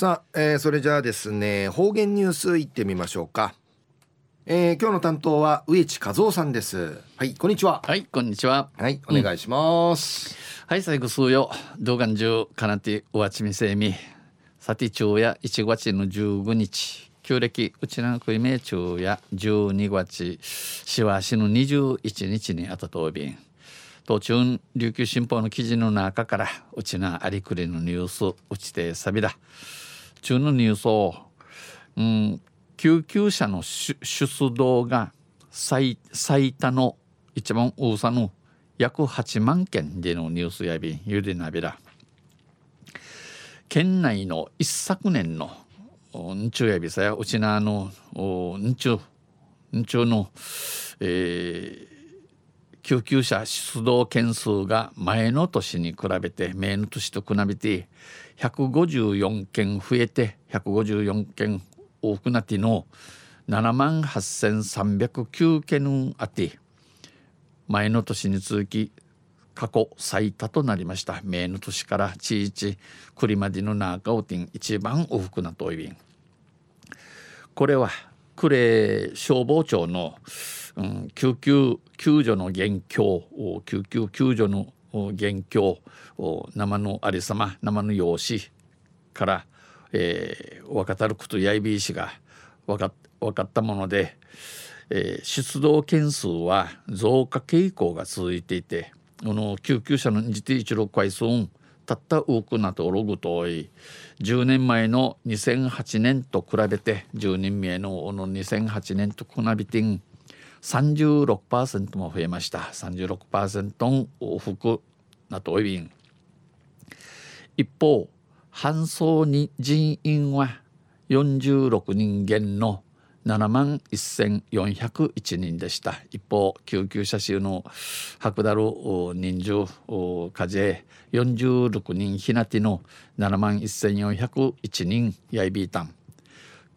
さあ、えー、それじゃあですね方言ニュースいってみましょうか、えー、今日の担当は植地和夫さんです。はいこんにちは。はいこんにちは。はいお願いします、うん、はい最後数よ動画中かなておわちみせみ。さて中や1月の15日。旧暦うちなくいめ中や12月しわしの21日にあたとびん。途中琉球新報の記事の中からうちなありくりのニュースうちてさびだ中のニュースを、うん、救急車の出動が最最多の一番多さの約8万件でのニュースやびゆでなびら。県内の一昨年のんちゅうやびさやうちなあのんちゅうんちゅうの、えー、救急車出動件数が前の年に比べて前の年と比べて154件増えて154件多くなっての7万8309件あって前の年に続き過去最多となりました。前の年からちいち栗までの中をてん一番多くなといびんこれは呉消防庁の、救急救助の元凶救急救助の元凶生のありさま生の用紙から、えー、分かたることやいびいしが分か分かったもので、えー、出動件数は増加傾向が続いていてこの救急車の自定一六回数たった多くなとログとい10年前の2008年と比べて10人目のの2008年と比べて36%も増えました。36%往復なとおび。ん一方搬送に人員は46人減の7万1401人でした。一方救急車衆の白だる人数風46人ひなての7万1401人やいびいたん。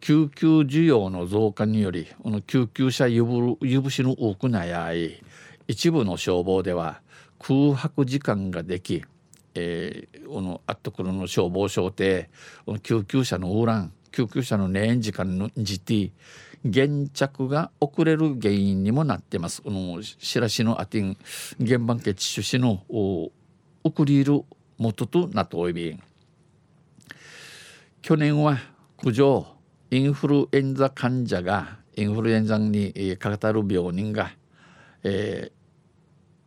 救急需要の増加によりこの救急車ゆぶゆぶしの多くなやい一部の消防では空白時間ができ、えー、このあっところの消防署で救急車のウーラン救急車の燃時間のじて現着が遅れる原因にもなってます。このしらしのあてん現場決出資の送りる元となっておいび去年は苦情インフルエンザ患者がインフルエンザにかかる病人が、え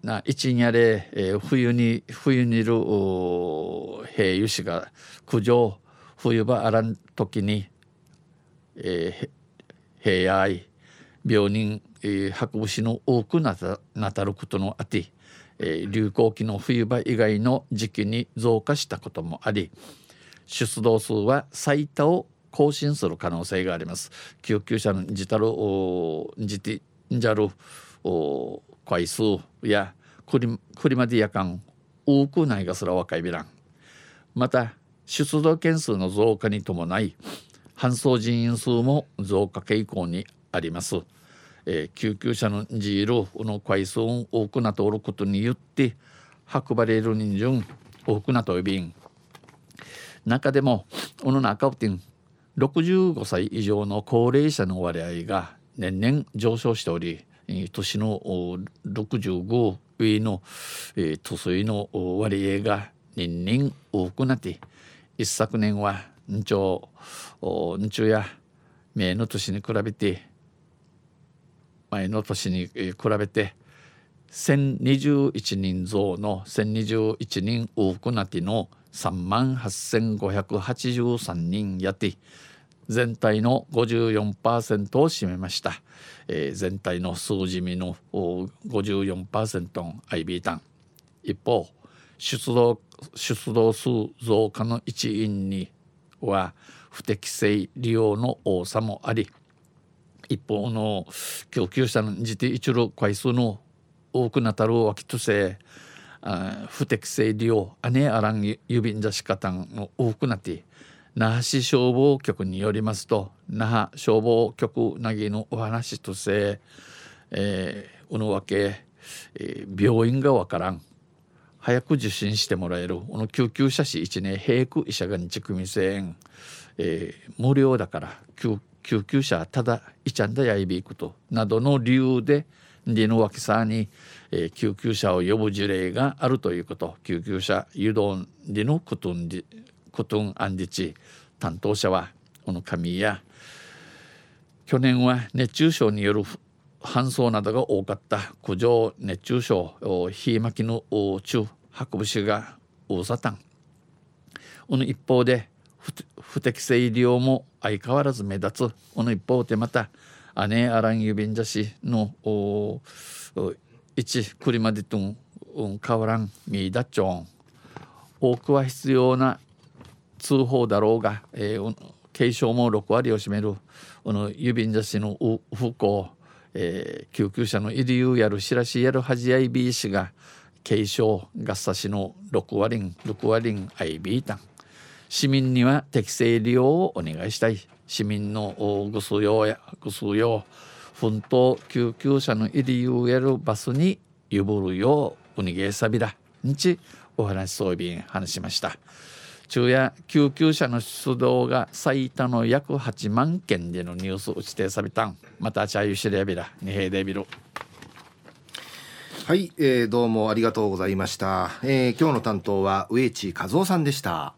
ー、な一にあれ、えー、冬に冬にいる兵油士が苦情冬場あらん時に、えー、平愛病人、えー、運ぶしの多くなたなたることのあて、えー、流行期の冬場以外の時期に増加したこともあり出動数は最多を更新する可能性があります。救急車の自たる自てんじゃる回数やクリクリマディア間多くないがすら若いびらん。また出動件数の増加に伴い搬送人員数も増加傾向にあります、えー、救急車のジールの回数を多くなっておることによって運ばれる人数多くなっておびん中でもこの中をてん65歳以上の高齢者の割合が年々上昇しており年の65上の、年の割合が年々多くなって一昨年はんちょんちょや前の年に比べて前の年に比べて1021人増の1021人多くなっての3万8583人やって全体の54%を占めました、えー、全体の数字見の54%の IB 単一方出動出動数増加の一因には不適正利用の多さもあり一方の供給者の自て一路回数の多くなたるわきとせ不適正利用姉あらん郵便出し方の多くなって那覇市消防局によりますと那覇消防局なぎのお話として、えー、うのわけ、えー、病院がわからん。早く受診してもらえる。この救急車士1年平区医者が日組制えー、無料だから救救急車ただいちゃんだやいびいくと。などの理由でリの脇さに、えー、救急車を呼ぶ事例があるということ。救急車誘導リのクトンクトンアンディチ。担当者はこの神や。去年は熱中症による搬送などが多かった。苦情熱中症火巻きの中運ぶ士が大沙汰この一方で不適正利用も相変わらず目立つ。この一方でまた姉アラン郵便者氏の一車でとん変わらんミーダチョン多くは必要な通報だろうが、えー、軽症も6割を占めるこの郵便者氏の不幸、えー、救急車の入りゆやるしらしやるはじやいびいしが軽症ガッサしの6割ん6割んあいびいた市民には適正利用をお願いしたい市民のぐす用やぐす用奮闘救急車の入りゆやるバスにゆぶるよううにげさびらんちお話そうびん話しました。昼夜救急車の出動が最多の約8万件でのニュース打ちてさびたん。またチャーユシレビラ二平デビルはい、えー、どうもありがとうございました、えー、今日の担当は植地和夫さんでした。